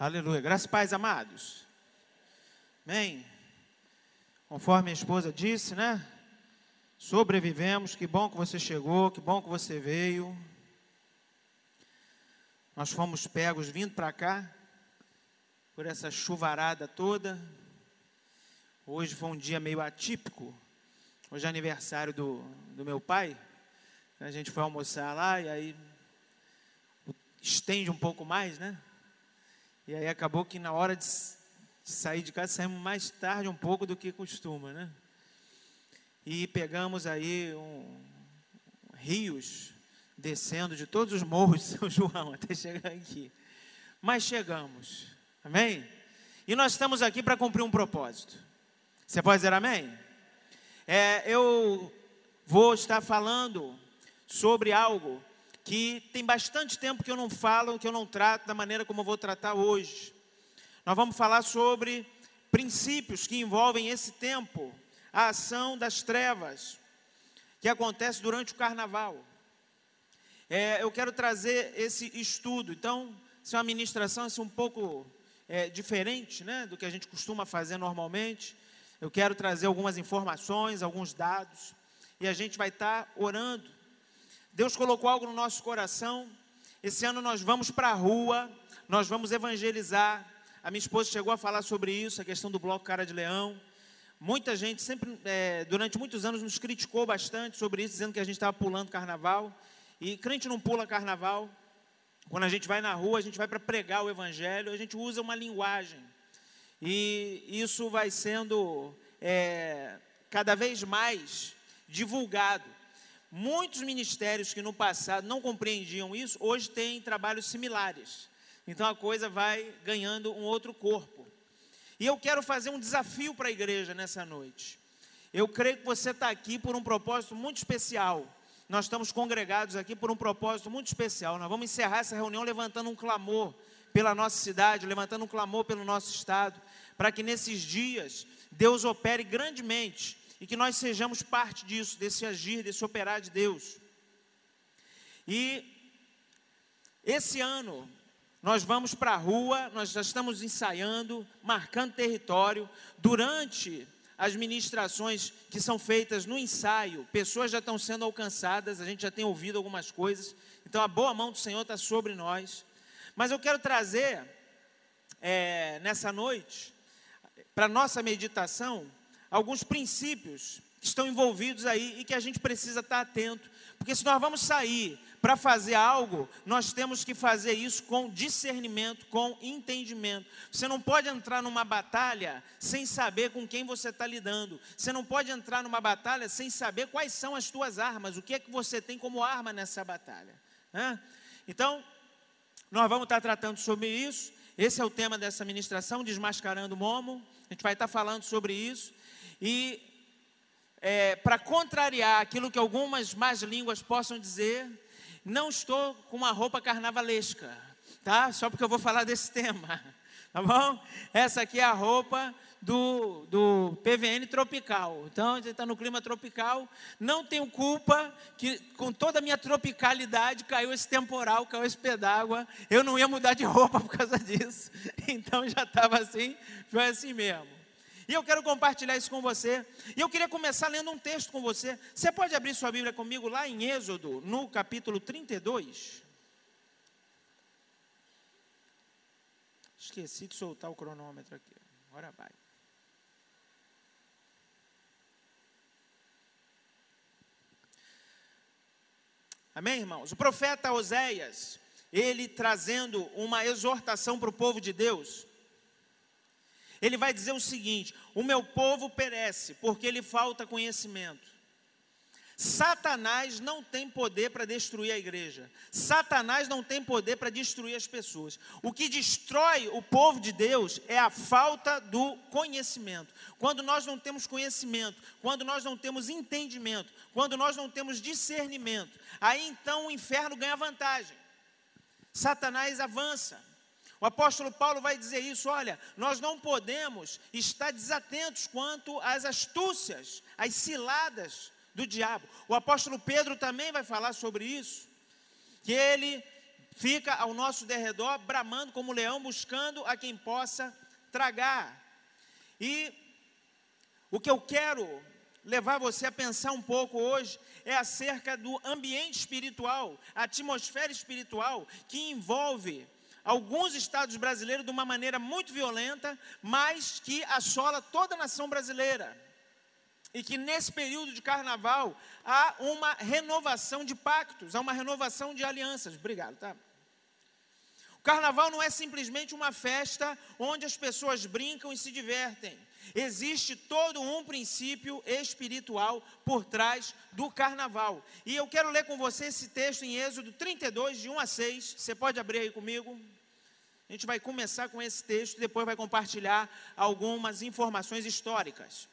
Aleluia. Graças e paz, amados. Amém. Conforme a esposa disse, né? Sobrevivemos. Que bom que você chegou, que bom que você veio. Nós fomos pegos vindo para cá por essa chuvarada toda. Hoje foi um dia meio atípico. Hoje é aniversário do, do meu pai. A gente foi almoçar lá e aí estende um pouco mais, né? E aí acabou que na hora de, sair de casa saímos mais tarde um pouco do que costuma, né? E pegamos aí um, rios descendo de todos os morros de São João até chegar aqui. Mas chegamos, amém? E nós estamos aqui para cumprir um propósito. Você pode dizer amém? É, eu vou estar falando sobre algo que tem bastante tempo que eu não falo, que eu não trato da maneira como eu vou tratar hoje. Nós vamos falar sobre princípios que envolvem esse tempo, a ação das trevas, que acontece durante o carnaval. É, eu quero trazer esse estudo, então, se é uma ministração assim, um pouco é, diferente né, do que a gente costuma fazer normalmente. Eu quero trazer algumas informações, alguns dados, e a gente vai estar orando Deus colocou algo no nosso coração. Esse ano nós vamos para a rua, nós vamos evangelizar. A minha esposa chegou a falar sobre isso, a questão do bloco Cara de Leão. Muita gente sempre, é, durante muitos anos, nos criticou bastante sobre isso, dizendo que a gente estava pulando carnaval. E crente não pula carnaval. Quando a gente vai na rua, a gente vai para pregar o evangelho, a gente usa uma linguagem. E isso vai sendo é, cada vez mais divulgado. Muitos ministérios que no passado não compreendiam isso, hoje têm trabalhos similares. Então a coisa vai ganhando um outro corpo. E eu quero fazer um desafio para a igreja nessa noite. Eu creio que você está aqui por um propósito muito especial. Nós estamos congregados aqui por um propósito muito especial. Nós vamos encerrar essa reunião levantando um clamor pela nossa cidade, levantando um clamor pelo nosso estado, para que nesses dias Deus opere grandemente e que nós sejamos parte disso, desse agir, desse operar de Deus. E esse ano nós vamos para a rua, nós já estamos ensaiando, marcando território. Durante as ministrações que são feitas no ensaio, pessoas já estão sendo alcançadas, a gente já tem ouvido algumas coisas, então a boa mão do Senhor está sobre nós. Mas eu quero trazer é, nessa noite, para nossa meditação, alguns princípios que estão envolvidos aí e que a gente precisa estar atento, porque se nós vamos sair para fazer algo, nós temos que fazer isso com discernimento, com entendimento. Você não pode entrar numa batalha sem saber com quem você está lidando. Você não pode entrar numa batalha sem saber quais são as suas armas, o que é que você tem como arma nessa batalha. Né? Então, nós vamos estar tratando sobre isso. Esse é o tema dessa ministração, Desmascarando o Momo. A gente vai estar falando sobre isso. E é, para contrariar aquilo que algumas más línguas possam dizer, não estou com uma roupa carnavalesca, tá? Só porque eu vou falar desse tema, tá bom? Essa aqui é a roupa do, do PVN tropical. Então, a gente está no clima tropical. Não tenho culpa que, com toda a minha tropicalidade, caiu esse temporal, caiu esse pé d'água. Eu não ia mudar de roupa por causa disso. Então, já estava assim, foi assim mesmo. E eu quero compartilhar isso com você. E eu queria começar lendo um texto com você. Você pode abrir sua Bíblia comigo lá em Êxodo, no capítulo 32. Esqueci de soltar o cronômetro aqui. Agora vai. Amém, irmãos? O profeta Oséias, ele trazendo uma exortação para o povo de Deus, ele vai dizer o seguinte: o meu povo perece porque lhe falta conhecimento. Satanás não tem poder para destruir a igreja. Satanás não tem poder para destruir as pessoas. O que destrói o povo de Deus é a falta do conhecimento. Quando nós não temos conhecimento, quando nós não temos entendimento, quando nós não temos discernimento, aí então o inferno ganha vantagem. Satanás avança. O apóstolo Paulo vai dizer isso: olha, nós não podemos estar desatentos quanto às astúcias, às ciladas do diabo. O apóstolo Pedro também vai falar sobre isso, que ele fica ao nosso derredor, bramando como leão, buscando a quem possa tragar. E o que eu quero levar você a pensar um pouco hoje é acerca do ambiente espiritual, a atmosfera espiritual que envolve alguns estados brasileiros de uma maneira muito violenta, mas que assola toda a nação brasileira. E que nesse período de carnaval há uma renovação de pactos, há uma renovação de alianças. Obrigado, tá? O carnaval não é simplesmente uma festa onde as pessoas brincam e se divertem. Existe todo um princípio espiritual por trás do carnaval. E eu quero ler com você esse texto em Êxodo 32, de 1 a 6. Você pode abrir aí comigo? A gente vai começar com esse texto e depois vai compartilhar algumas informações históricas.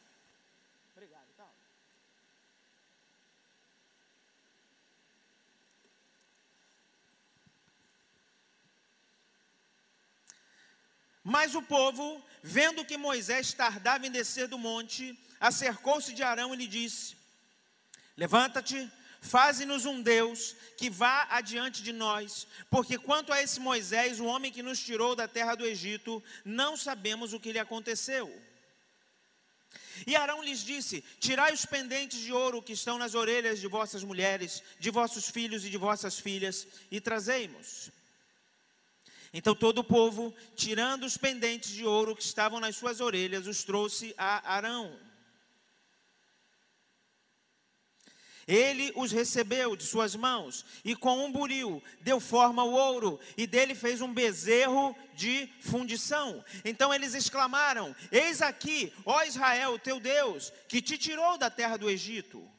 Mas o povo Vendo que Moisés tardava em descer do monte, acercou-se de Arão e lhe disse: Levanta-te, faze-nos um Deus que vá adiante de nós, porque quanto a esse Moisés, o homem que nos tirou da terra do Egito, não sabemos o que lhe aconteceu. E Arão lhes disse: Tirai os pendentes de ouro que estão nas orelhas de vossas mulheres, de vossos filhos e de vossas filhas, e trazei-mos. Então todo o povo, tirando os pendentes de ouro que estavam nas suas orelhas, os trouxe a Arão. Ele os recebeu de suas mãos e com um buril deu forma ao ouro e dele fez um bezerro de fundição. Então eles exclamaram: Eis aqui, ó Israel, teu Deus, que te tirou da terra do Egito.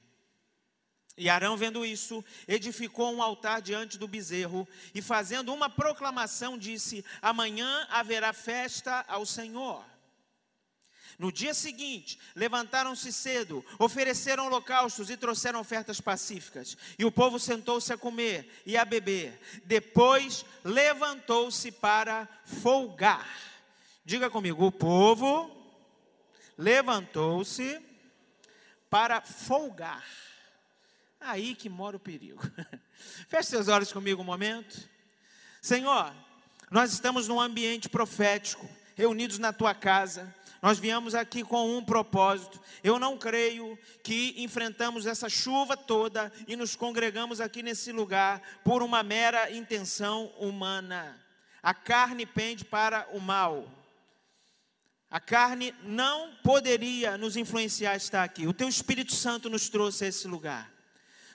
E Arão, vendo isso, edificou um altar diante do bezerro e, fazendo uma proclamação, disse: Amanhã haverá festa ao Senhor. No dia seguinte, levantaram-se cedo, ofereceram holocaustos e trouxeram ofertas pacíficas. E o povo sentou-se a comer e a beber. Depois levantou-se para folgar. Diga comigo: o povo levantou-se para folgar. Aí que mora o perigo. Feche seus olhos comigo um momento. Senhor, nós estamos num ambiente profético, reunidos na tua casa. Nós viemos aqui com um propósito. Eu não creio que enfrentamos essa chuva toda e nos congregamos aqui nesse lugar por uma mera intenção humana. A carne pende para o mal. A carne não poderia nos influenciar a estar aqui. O teu Espírito Santo nos trouxe a esse lugar.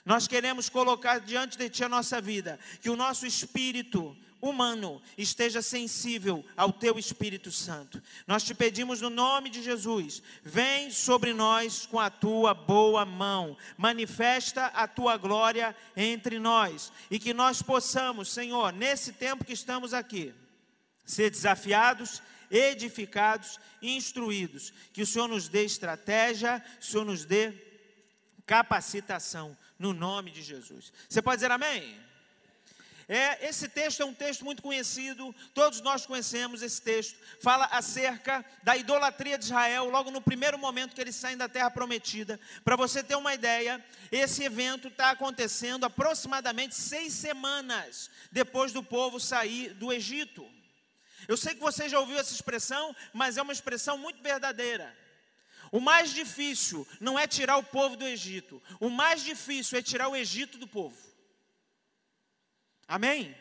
Nós queremos colocar diante de Ti a nossa vida, que o nosso espírito humano esteja sensível ao Teu Espírito Santo. Nós te pedimos no nome de Jesus, vem sobre nós com a Tua boa mão, manifesta a Tua glória entre nós e que nós possamos, Senhor, nesse tempo que estamos aqui, ser desafiados edificados, instruídos. Que o Senhor nos dê estratégia, o Senhor nos dê capacitação no nome de Jesus. Você pode dizer amém? É, esse texto é um texto muito conhecido, todos nós conhecemos esse texto. Fala acerca da idolatria de Israel, logo no primeiro momento que eles saem da terra prometida. Para você ter uma ideia, esse evento está acontecendo aproximadamente seis semanas depois do povo sair do Egito. Eu sei que você já ouviu essa expressão, mas é uma expressão muito verdadeira. O mais difícil não é tirar o povo do Egito, o mais difícil é tirar o Egito do povo. Amém?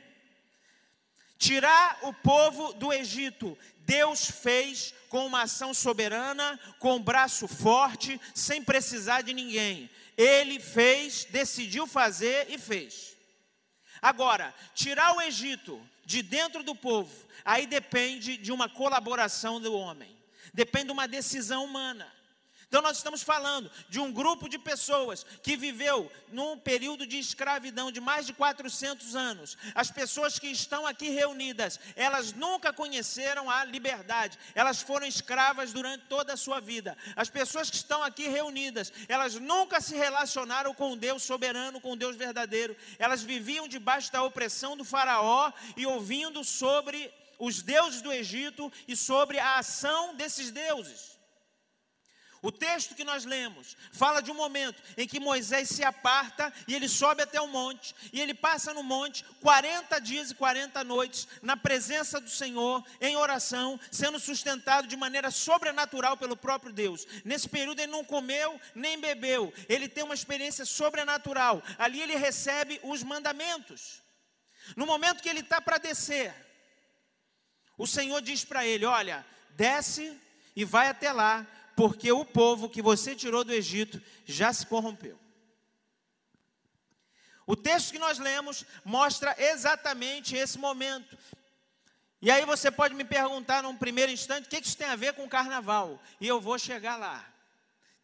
Tirar o povo do Egito, Deus fez com uma ação soberana, com um braço forte, sem precisar de ninguém. Ele fez, decidiu fazer e fez. Agora, tirar o Egito de dentro do povo, aí depende de uma colaboração do homem, depende de uma decisão humana. Então, nós estamos falando de um grupo de pessoas que viveu num período de escravidão de mais de 400 anos. As pessoas que estão aqui reunidas, elas nunca conheceram a liberdade, elas foram escravas durante toda a sua vida. As pessoas que estão aqui reunidas, elas nunca se relacionaram com Deus soberano, com Deus verdadeiro. Elas viviam debaixo da opressão do Faraó e ouvindo sobre os deuses do Egito e sobre a ação desses deuses. O texto que nós lemos fala de um momento em que Moisés se aparta e ele sobe até o monte, e ele passa no monte 40 dias e 40 noites na presença do Senhor, em oração, sendo sustentado de maneira sobrenatural pelo próprio Deus. Nesse período ele não comeu nem bebeu, ele tem uma experiência sobrenatural. Ali ele recebe os mandamentos. No momento que ele está para descer, o Senhor diz para ele: Olha, desce e vai até lá porque o povo que você tirou do Egito já se corrompeu. O texto que nós lemos mostra exatamente esse momento. E aí você pode me perguntar num primeiro instante, o que isso tem a ver com o carnaval? E eu vou chegar lá.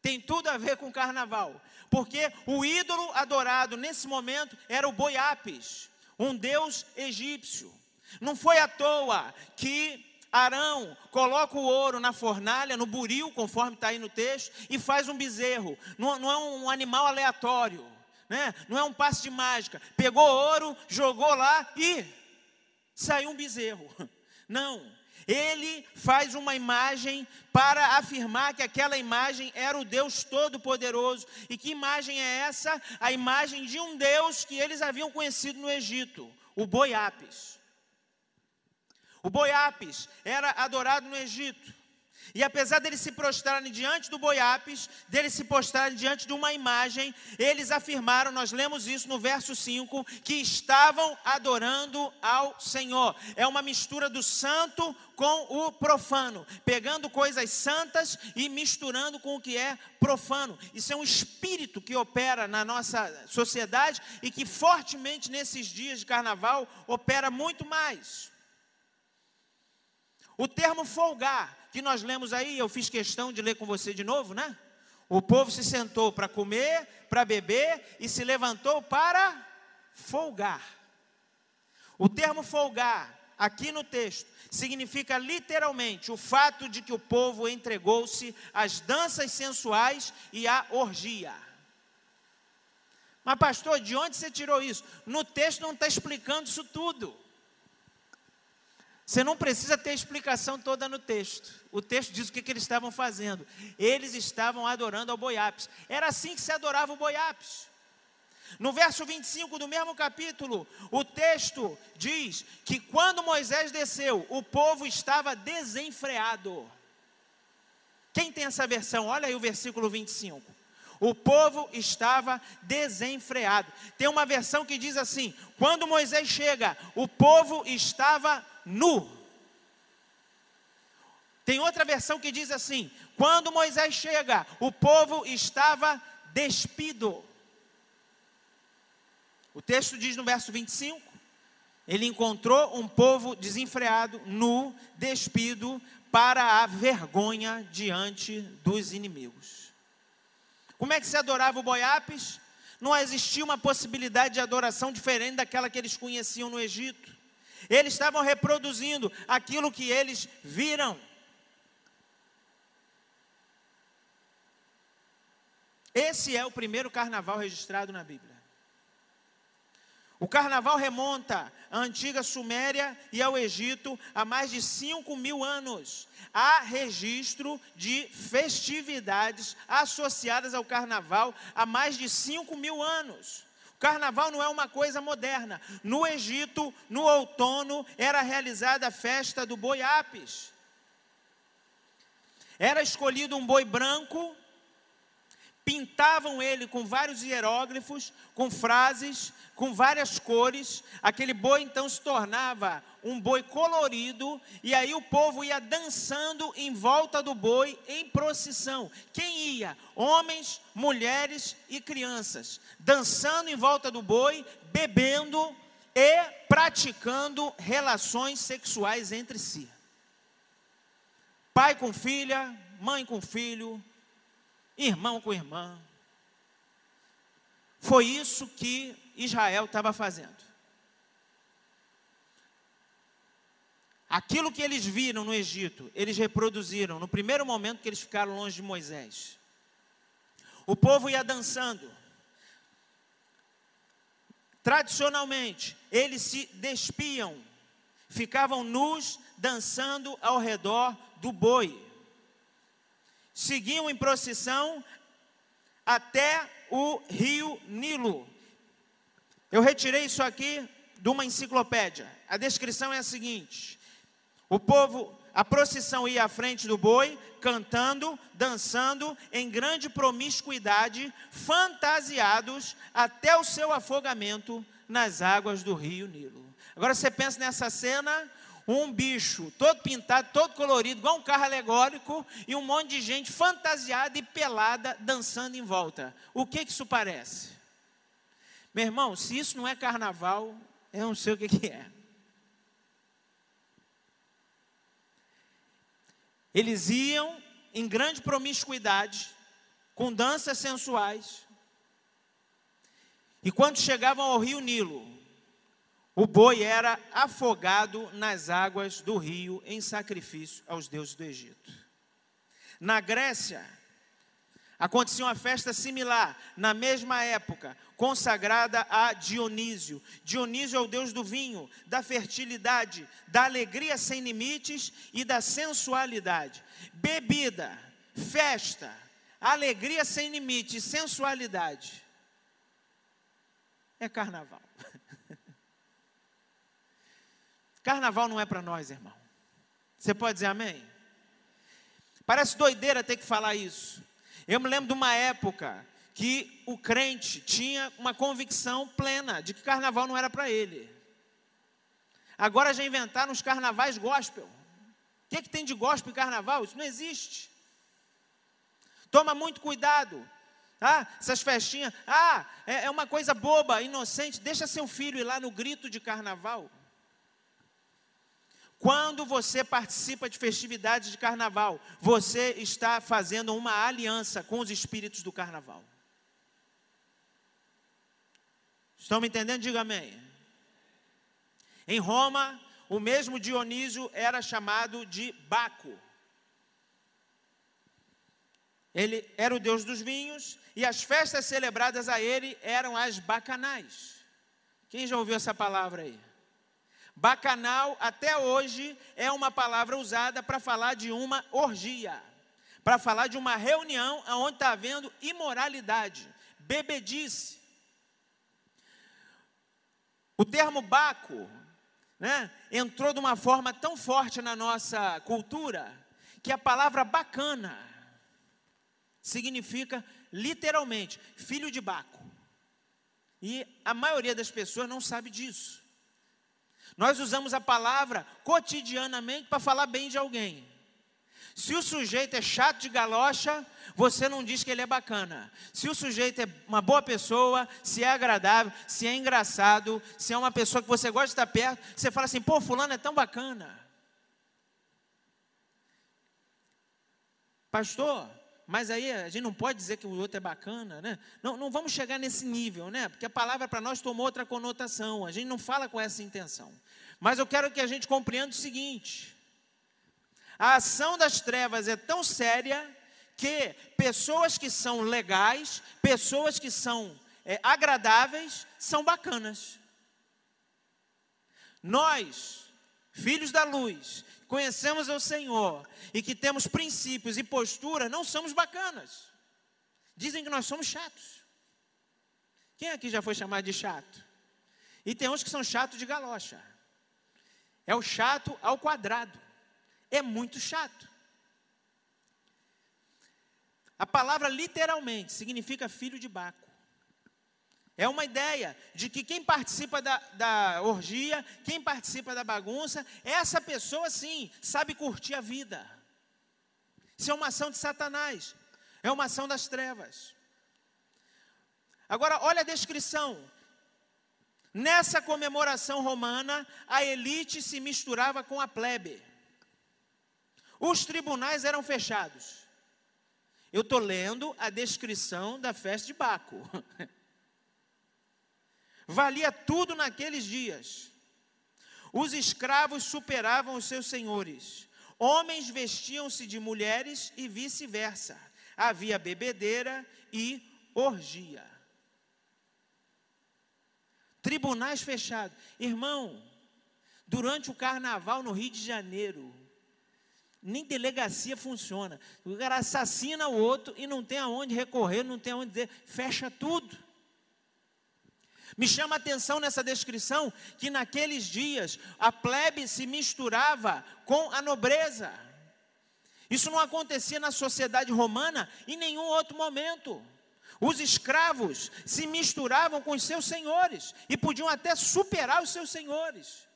Tem tudo a ver com o carnaval. Porque o ídolo adorado nesse momento era o Boiapes, um deus egípcio. Não foi à toa que Arão coloca o ouro na fornalha, no buril, conforme está aí no texto, e faz um bezerro. Não, não é um animal aleatório, né? não é um passe de mágica. Pegou ouro, jogou lá e saiu um bezerro. Não. Ele faz uma imagem para afirmar que aquela imagem era o Deus Todo-Poderoso. E que imagem é essa? A imagem de um Deus que eles haviam conhecido no Egito, o Boiapes. O Boiapes era adorado no Egito. E apesar deles se prostrarem diante do Boiapes, deles se prostrarem diante de uma imagem, eles afirmaram, nós lemos isso no verso 5, que estavam adorando ao Senhor. É uma mistura do santo com o profano, pegando coisas santas e misturando com o que é profano. Isso é um espírito que opera na nossa sociedade e que fortemente nesses dias de carnaval opera muito mais. O termo folgar, que nós lemos aí, eu fiz questão de ler com você de novo, né? O povo se sentou para comer, para beber e se levantou para folgar. O termo folgar, aqui no texto, significa literalmente o fato de que o povo entregou-se às danças sensuais e à orgia. Mas, pastor, de onde você tirou isso? No texto não está explicando isso tudo. Você não precisa ter a explicação toda no texto. O texto diz o que, que eles estavam fazendo. Eles estavam adorando ao Boiapes. Era assim que se adorava o Boiapes. No verso 25 do mesmo capítulo, o texto diz que quando Moisés desceu, o povo estava desenfreado. Quem tem essa versão? Olha aí o versículo 25. O povo estava desenfreado. Tem uma versão que diz assim: quando Moisés chega, o povo estava nu. Tem outra versão que diz assim: quando Moisés chega, o povo estava despido. O texto diz no verso 25: ele encontrou um povo desenfreado, nu, despido, para a vergonha diante dos inimigos. Como é que se adorava o Boiapes? Não existia uma possibilidade de adoração diferente daquela que eles conheciam no Egito. Eles estavam reproduzindo aquilo que eles viram. Esse é o primeiro carnaval registrado na Bíblia. O carnaval remonta à antiga Suméria e ao Egito há mais de 5 mil anos. Há registro de festividades associadas ao carnaval há mais de 5 mil anos. Carnaval não é uma coisa moderna. No Egito, no outono, era realizada a festa do boi Apis. Era escolhido um boi branco, pintavam ele com vários hieróglifos, com frases, com várias cores. Aquele boi então se tornava um boi colorido, e aí o povo ia dançando em volta do boi em procissão. Quem ia? Homens, mulheres e crianças, dançando em volta do boi, bebendo e praticando relações sexuais entre si. Pai com filha, mãe com filho, irmão com irmã. Foi isso que Israel estava fazendo. Aquilo que eles viram no Egito, eles reproduziram no primeiro momento que eles ficaram longe de Moisés. O povo ia dançando. Tradicionalmente, eles se despiam, ficavam nus dançando ao redor do boi. Seguiam em procissão até o rio Nilo. Eu retirei isso aqui de uma enciclopédia. A descrição é a seguinte: o povo, a procissão ia à frente do boi, cantando, dançando, em grande promiscuidade, fantasiados até o seu afogamento nas águas do rio Nilo. Agora você pensa nessa cena, um bicho todo pintado, todo colorido, igual um carro alegórico, e um monte de gente fantasiada e pelada dançando em volta. O que, que isso parece? Meu irmão, se isso não é carnaval, eu não sei o que, que é. Eles iam em grande promiscuidade, com danças sensuais, e quando chegavam ao rio Nilo, o boi era afogado nas águas do rio em sacrifício aos deuses do Egito. Na Grécia, acontecia uma festa similar, na mesma época, consagrada a Dionísio. Dionísio é o deus do vinho, da fertilidade, da alegria sem limites e da sensualidade. Bebida, festa, alegria sem limites, sensualidade. É carnaval. Carnaval não é para nós, irmão. Você pode dizer amém? Parece doideira ter que falar isso. Eu me lembro de uma época que o crente tinha uma convicção plena de que carnaval não era para ele. Agora já inventaram os carnavais gospel. O que, é que tem de gospel em carnaval? Isso não existe. Toma muito cuidado. Ah, essas festinhas. Ah, é, é uma coisa boba, inocente. Deixa seu filho ir lá no grito de carnaval. Quando você participa de festividades de carnaval, você está fazendo uma aliança com os espíritos do carnaval. Estão me entendendo? Diga amém. Em Roma, o mesmo Dionísio era chamado de Baco. Ele era o deus dos vinhos e as festas celebradas a ele eram as bacanais. Quem já ouviu essa palavra aí? Bacanal, até hoje, é uma palavra usada para falar de uma orgia, para falar de uma reunião onde está havendo imoralidade, bebedice. O termo baco né, entrou de uma forma tão forte na nossa cultura que a palavra bacana significa literalmente filho de Baco. E a maioria das pessoas não sabe disso. Nós usamos a palavra cotidianamente para falar bem de alguém. Se o sujeito é chato de galocha, você não diz que ele é bacana. Se o sujeito é uma boa pessoa, se é agradável, se é engraçado, se é uma pessoa que você gosta de estar perto, você fala assim: pô, Fulano é tão bacana. Pastor, mas aí a gente não pode dizer que o outro é bacana, né? Não, não vamos chegar nesse nível, né? Porque a palavra para nós tomou outra conotação, a gente não fala com essa intenção. Mas eu quero que a gente compreenda o seguinte: a ação das trevas é tão séria que pessoas que são legais, pessoas que são é, agradáveis, são bacanas. Nós, filhos da luz, conhecemos o Senhor e que temos princípios e postura, não somos bacanas. Dizem que nós somos chatos. Quem aqui já foi chamado de chato? E tem uns que são chatos de galocha. É o chato ao quadrado. É muito chato. A palavra literalmente significa filho de Baco. É uma ideia de que quem participa da, da orgia, quem participa da bagunça, essa pessoa sim sabe curtir a vida. Isso é uma ação de Satanás, é uma ação das trevas. Agora, olha a descrição. Nessa comemoração romana, a elite se misturava com a plebe. Os tribunais eram fechados. Eu estou lendo a descrição da festa de Baco. Valia tudo naqueles dias. Os escravos superavam os seus senhores. Homens vestiam-se de mulheres e vice-versa. Havia bebedeira e orgia. Tribunais fechados. Irmão, durante o carnaval no Rio de Janeiro, nem delegacia funciona. O cara assassina o outro e não tem aonde recorrer, não tem aonde dizer, fecha tudo. Me chama a atenção nessa descrição que naqueles dias a plebe se misturava com a nobreza. Isso não acontecia na sociedade romana em nenhum outro momento. Os escravos se misturavam com os seus senhores e podiam até superar os seus senhores.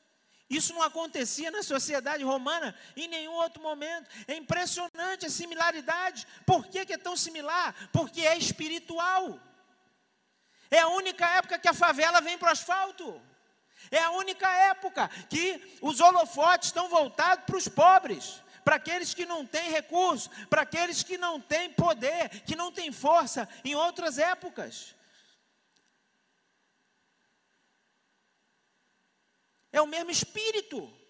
Isso não acontecia na sociedade romana em nenhum outro momento. É impressionante a similaridade. Por que, que é tão similar? Porque é espiritual. É a única época que a favela vem para o asfalto. É a única época que os holofotes estão voltados para os pobres para aqueles que não têm recursos, para aqueles que não têm poder, que não têm força em outras épocas. É o mesmo espírito.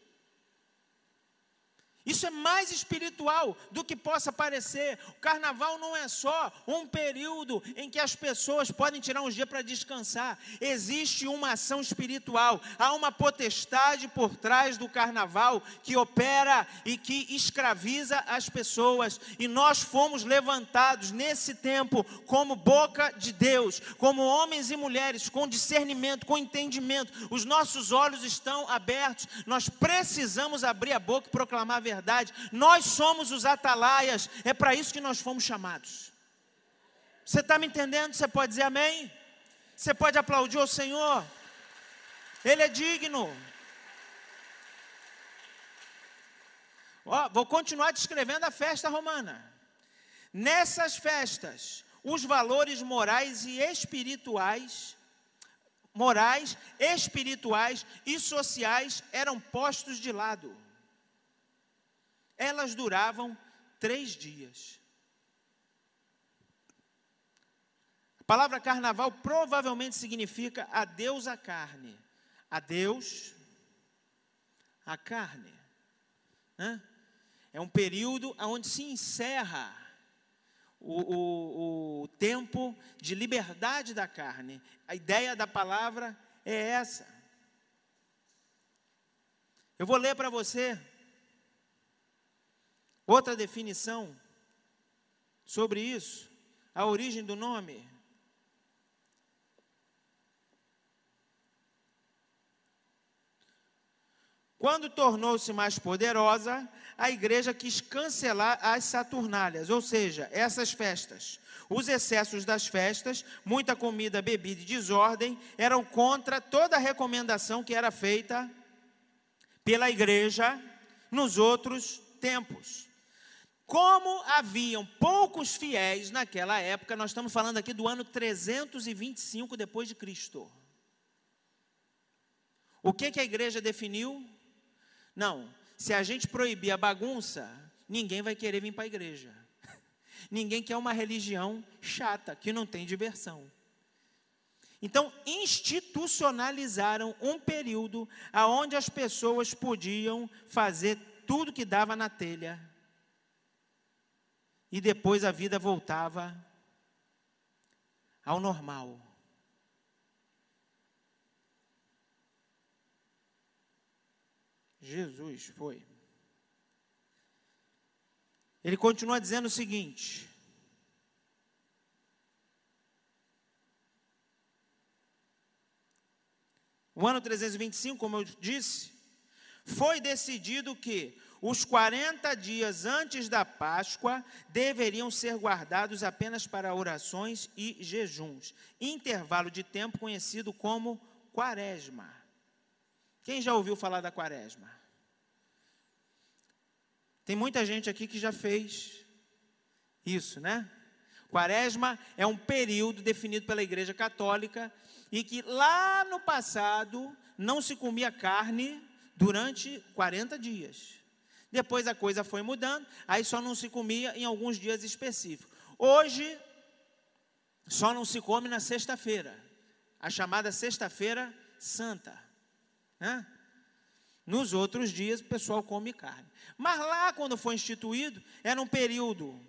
Isso é mais espiritual do que possa parecer. O carnaval não é só um período em que as pessoas podem tirar um dia para descansar. Existe uma ação espiritual. Há uma potestade por trás do carnaval que opera e que escraviza as pessoas. E nós fomos levantados nesse tempo como boca de Deus, como homens e mulheres com discernimento, com entendimento. Os nossos olhos estão abertos. Nós precisamos abrir a boca e proclamar a verdade verdade. Nós somos os atalaias, é para isso que nós fomos chamados. Você está me entendendo? Você pode dizer amém? Você pode aplaudir o Senhor? Ele é digno. Vou continuar descrevendo a festa romana. Nessas festas, os valores morais e espirituais, morais, espirituais e sociais eram postos de lado. Elas duravam três dias. A palavra carnaval provavelmente significa adeus à carne. Adeus à carne. É um período onde se encerra o, o, o tempo de liberdade da carne. A ideia da palavra é essa. Eu vou ler para você Outra definição sobre isso, a origem do nome. Quando tornou-se mais poderosa, a igreja quis cancelar as Saturnálias, ou seja, essas festas. Os excessos das festas, muita comida, bebida e desordem, eram contra toda a recomendação que era feita pela igreja nos outros tempos. Como haviam poucos fiéis naquela época, nós estamos falando aqui do ano 325 depois de Cristo. O que, que a igreja definiu? Não, se a gente proibir a bagunça, ninguém vai querer vir para a igreja. Ninguém quer uma religião chata, que não tem diversão. Então, institucionalizaram um período onde as pessoas podiam fazer tudo que dava na telha e depois a vida voltava ao normal. Jesus foi. Ele continua dizendo o seguinte: O ano 325, como eu disse, foi decidido que os 40 dias antes da Páscoa deveriam ser guardados apenas para orações e jejuns, intervalo de tempo conhecido como Quaresma. Quem já ouviu falar da Quaresma? Tem muita gente aqui que já fez isso, né? Quaresma é um período definido pela Igreja Católica e que lá no passado não se comia carne durante 40 dias. Depois a coisa foi mudando, aí só não se comia em alguns dias específicos. Hoje, só não se come na sexta-feira, a chamada Sexta-feira Santa. Né? Nos outros dias, o pessoal come carne. Mas lá, quando foi instituído, era um período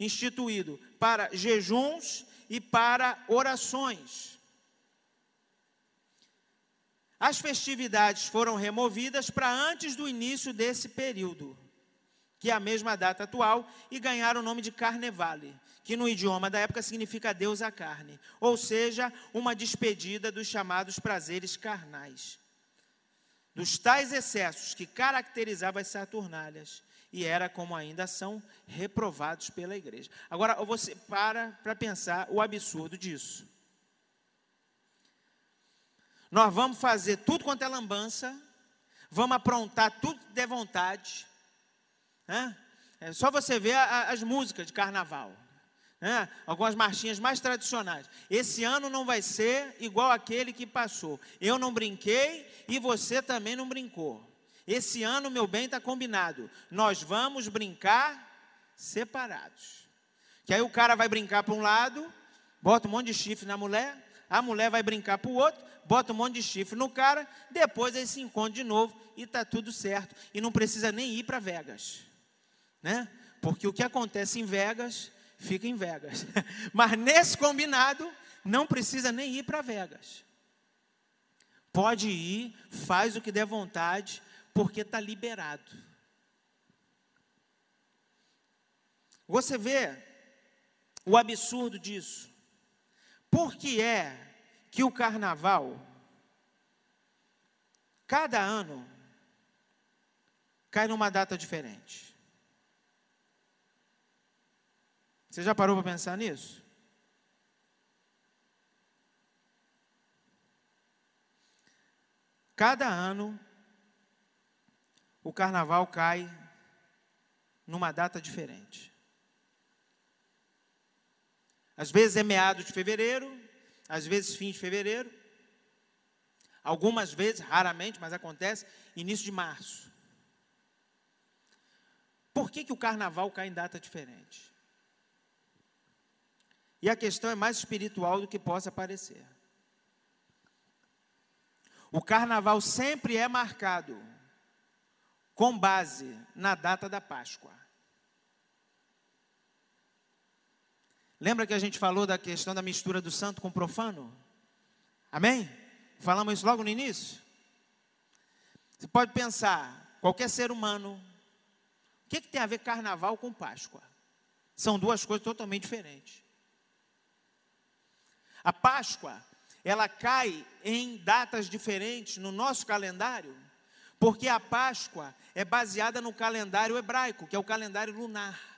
instituído para jejuns e para orações. As festividades foram removidas para antes do início desse período, que é a mesma data atual, e ganharam o nome de Carnevale, que no idioma da época significa Deus a carne, ou seja, uma despedida dos chamados prazeres carnais, dos tais excessos que caracterizavam as Saturnalhas, e era como ainda são reprovados pela igreja. Agora você para para pensar o absurdo disso. Nós vamos fazer tudo quanto é lambança, vamos aprontar tudo que der vontade, né? É só você ver a, a, as músicas de carnaval. Né? Algumas marchinhas mais tradicionais. Esse ano não vai ser igual aquele que passou. Eu não brinquei e você também não brincou. Esse ano, meu bem, está combinado. Nós vamos brincar separados. Que aí o cara vai brincar para um lado, bota um monte de chifre na mulher, a mulher vai brincar para o outro, bota um monte de chifre no cara, depois eles se encontram de novo e está tudo certo. E não precisa nem ir para Vegas né? Porque o que acontece em Vegas, fica em Vegas. Mas nesse combinado, não precisa nem ir para Vegas. Pode ir, faz o que der vontade, porque está liberado. Você vê o absurdo disso. Por que é que o carnaval, cada ano, cai numa data diferente? Você já parou para pensar nisso? Cada ano, o carnaval cai numa data diferente. Às vezes é meado de fevereiro, às vezes fim de fevereiro, algumas vezes, raramente, mas acontece, início de março. Por que, que o carnaval cai em data diferente? E a questão é mais espiritual do que possa parecer. O carnaval sempre é marcado com base na data da Páscoa. Lembra que a gente falou da questão da mistura do santo com o profano? Amém? Falamos isso logo no início? Você pode pensar, qualquer ser humano, o que, que tem a ver carnaval com Páscoa? São duas coisas totalmente diferentes. A Páscoa, ela cai em datas diferentes no nosso calendário, porque a Páscoa é baseada no calendário hebraico, que é o calendário lunar.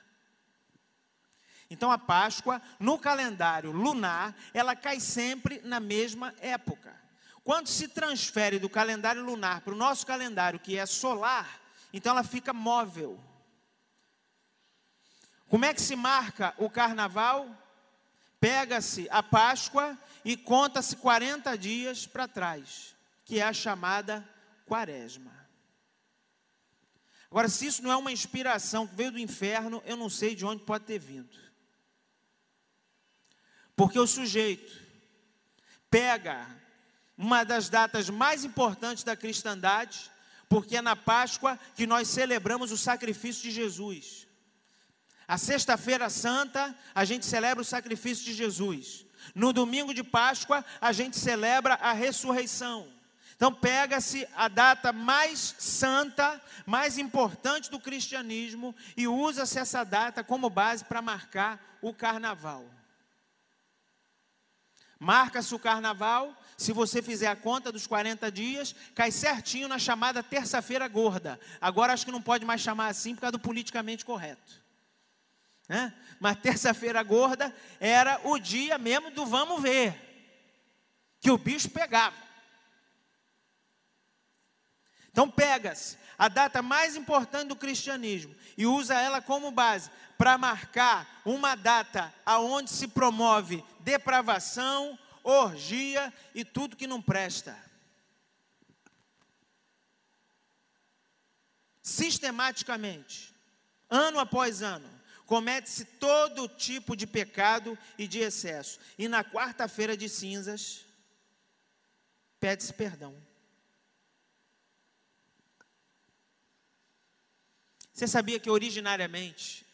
Então a Páscoa, no calendário lunar, ela cai sempre na mesma época. Quando se transfere do calendário lunar para o nosso calendário, que é solar, então ela fica móvel. Como é que se marca o carnaval? pega-se a Páscoa e conta-se 40 dias para trás, que é a chamada Quaresma. Agora, se isso não é uma inspiração que veio do inferno, eu não sei de onde pode ter vindo. Porque o sujeito pega uma das datas mais importantes da cristandade, porque é na Páscoa que nós celebramos o sacrifício de Jesus. A Sexta-feira Santa, a gente celebra o sacrifício de Jesus. No domingo de Páscoa, a gente celebra a ressurreição. Então, pega-se a data mais santa, mais importante do cristianismo e usa-se essa data como base para marcar o carnaval. Marca-se o carnaval, se você fizer a conta dos 40 dias, cai certinho na chamada terça-feira gorda. Agora acho que não pode mais chamar assim por causa do politicamente correto. Né? Mas terça-feira gorda era o dia mesmo do vamos ver, que o bicho pegava. Então pega-se a data mais importante do cristianismo e usa ela como base para marcar uma data aonde se promove depravação, orgia e tudo que não presta. Sistematicamente, ano após ano, comete-se todo tipo de pecado e de excesso. E na quarta-feira de cinzas, pede-se perdão. Você sabia que originariamente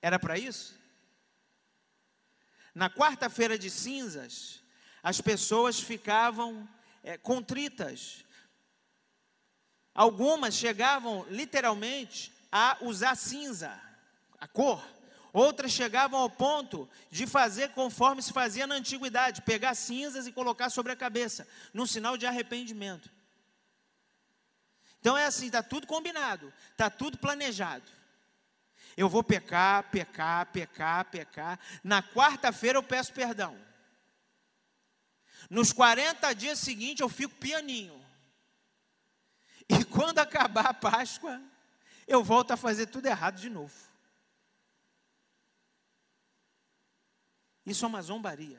era para isso? Na quarta-feira de cinzas, as pessoas ficavam é, contritas. Algumas chegavam literalmente a usar cinza, a cor. Outras chegavam ao ponto de fazer conforme se fazia na antiguidade, pegar cinzas e colocar sobre a cabeça, num sinal de arrependimento. Então é assim, está tudo combinado, está tudo planejado. Eu vou pecar, pecar, pecar, pecar. Na quarta-feira eu peço perdão. Nos 40 dias seguintes eu fico pianinho. E quando acabar a Páscoa, eu volto a fazer tudo errado de novo. Isso é uma zombaria.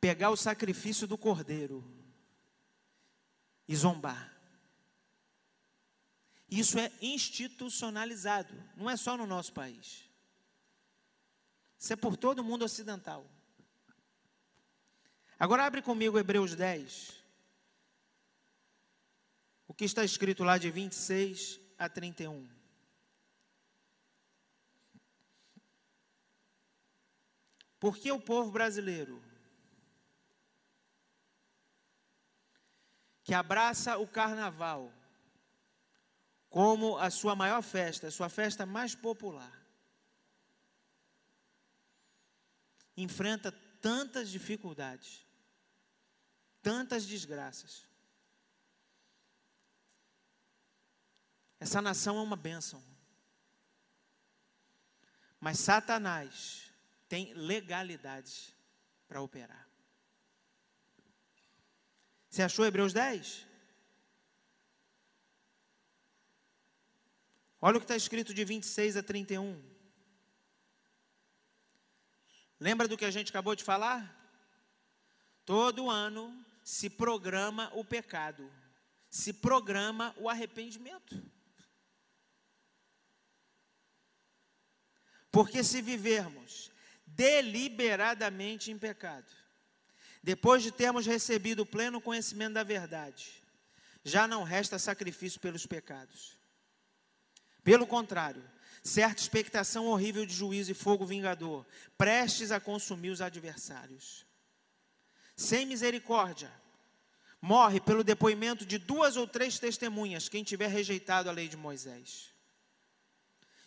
Pegar o sacrifício do cordeiro e zombar. Isso é institucionalizado, não é só no nosso país. Isso é por todo o mundo ocidental. Agora abre comigo Hebreus 10. O que está escrito lá de 26 a 31. Por que o povo brasileiro que abraça o carnaval como a sua maior festa, a sua festa mais popular, enfrenta tantas dificuldades, tantas desgraças. Essa nação é uma bênção. Mas Satanás tem legalidades para operar. Você achou Hebreus 10? Olha o que está escrito de 26 a 31. Lembra do que a gente acabou de falar? Todo ano se programa o pecado, se programa o arrependimento. Porque se vivermos deliberadamente em pecado, depois de termos recebido o pleno conhecimento da verdade, já não resta sacrifício pelos pecados. Pelo contrário, certa expectação horrível de juízo e fogo vingador, prestes a consumir os adversários. Sem misericórdia, morre pelo depoimento de duas ou três testemunhas quem tiver rejeitado a lei de Moisés.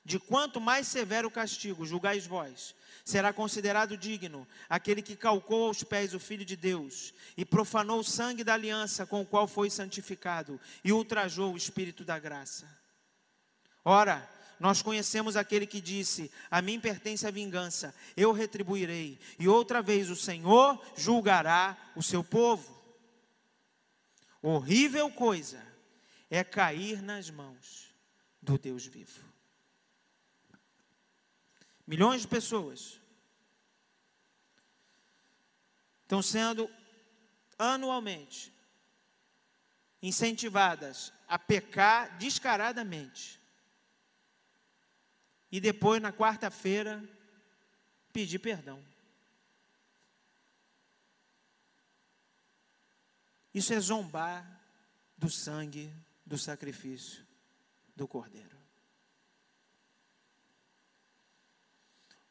De quanto mais severo o castigo, julgais vós, será considerado digno aquele que calcou aos pés o Filho de Deus e profanou o sangue da aliança com o qual foi santificado e ultrajou o Espírito da graça. Ora, nós conhecemos aquele que disse: A mim pertence a vingança, eu retribuirei, e outra vez o Senhor julgará o seu povo. Horrível coisa é cair nas mãos do Deus vivo. Milhões de pessoas estão sendo anualmente incentivadas a pecar descaradamente. E depois, na quarta-feira, pedir perdão. Isso é zombar do sangue do sacrifício do Cordeiro.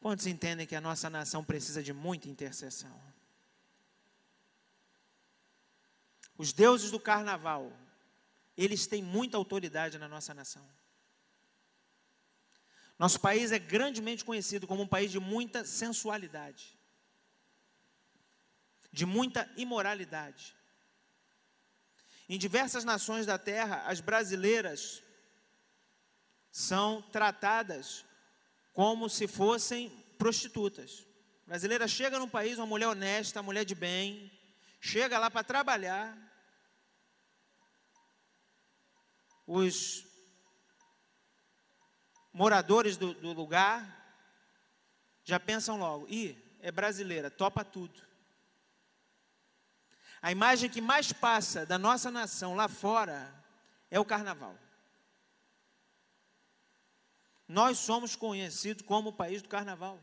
Quantos entendem que a nossa nação precisa de muita intercessão? Os deuses do carnaval, eles têm muita autoridade na nossa nação. Nosso país é grandemente conhecido como um país de muita sensualidade, de muita imoralidade. Em diversas nações da terra, as brasileiras são tratadas como se fossem prostitutas. A brasileira chega num país, uma mulher honesta, uma mulher de bem, chega lá para trabalhar. Os moradores do, do, lugar já pensam logo: ih, é brasileira, topa tudo. A imagem que mais passa da nossa nação lá fora é o carnaval. Nós somos conhecidos como o país do carnaval.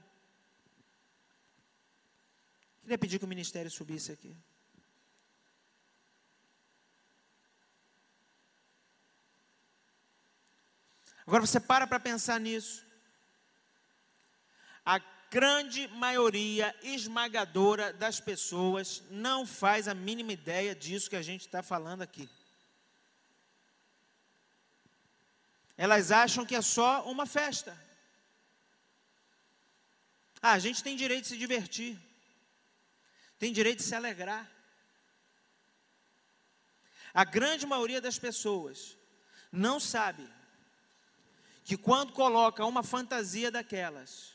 Queria pedir que o ministério subisse aqui. Agora você para para pensar nisso. Há grande maioria esmagadora das pessoas não faz a mínima ideia disso que a gente está falando aqui. Elas acham que é só uma festa. Ah, a gente tem direito de se divertir, tem direito de se alegrar. A grande maioria das pessoas não sabe que quando coloca uma fantasia daquelas,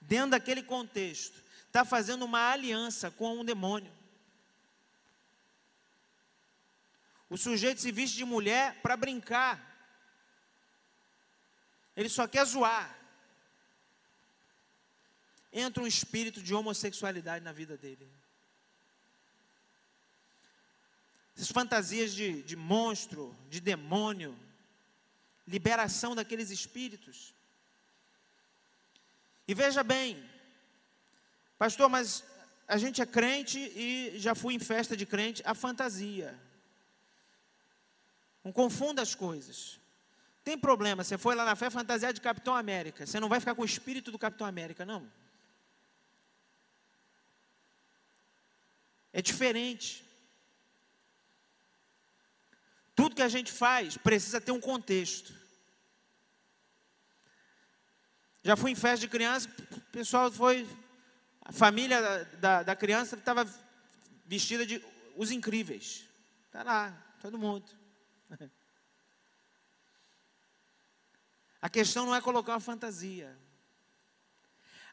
dentro daquele contexto, está fazendo uma aliança com um demônio. O sujeito se veste de mulher para brincar. Ele só quer zoar. Entra um espírito de homossexualidade na vida dele. Essas fantasias de, de monstro, de demônio, liberação daqueles espíritos. E veja bem, pastor, mas a gente é crente e já fui em festa de crente, a fantasia. Não confunda as coisas. Tem problema, você foi lá na fé fantasiar de Capitão América, você não vai ficar com o espírito do Capitão América, não. É diferente. Tudo que a gente faz precisa ter um contexto. Já fui em festa de criança, o pessoal foi. A família da, da, da criança estava vestida de os incríveis. Está lá, todo mundo. A questão não é colocar uma fantasia.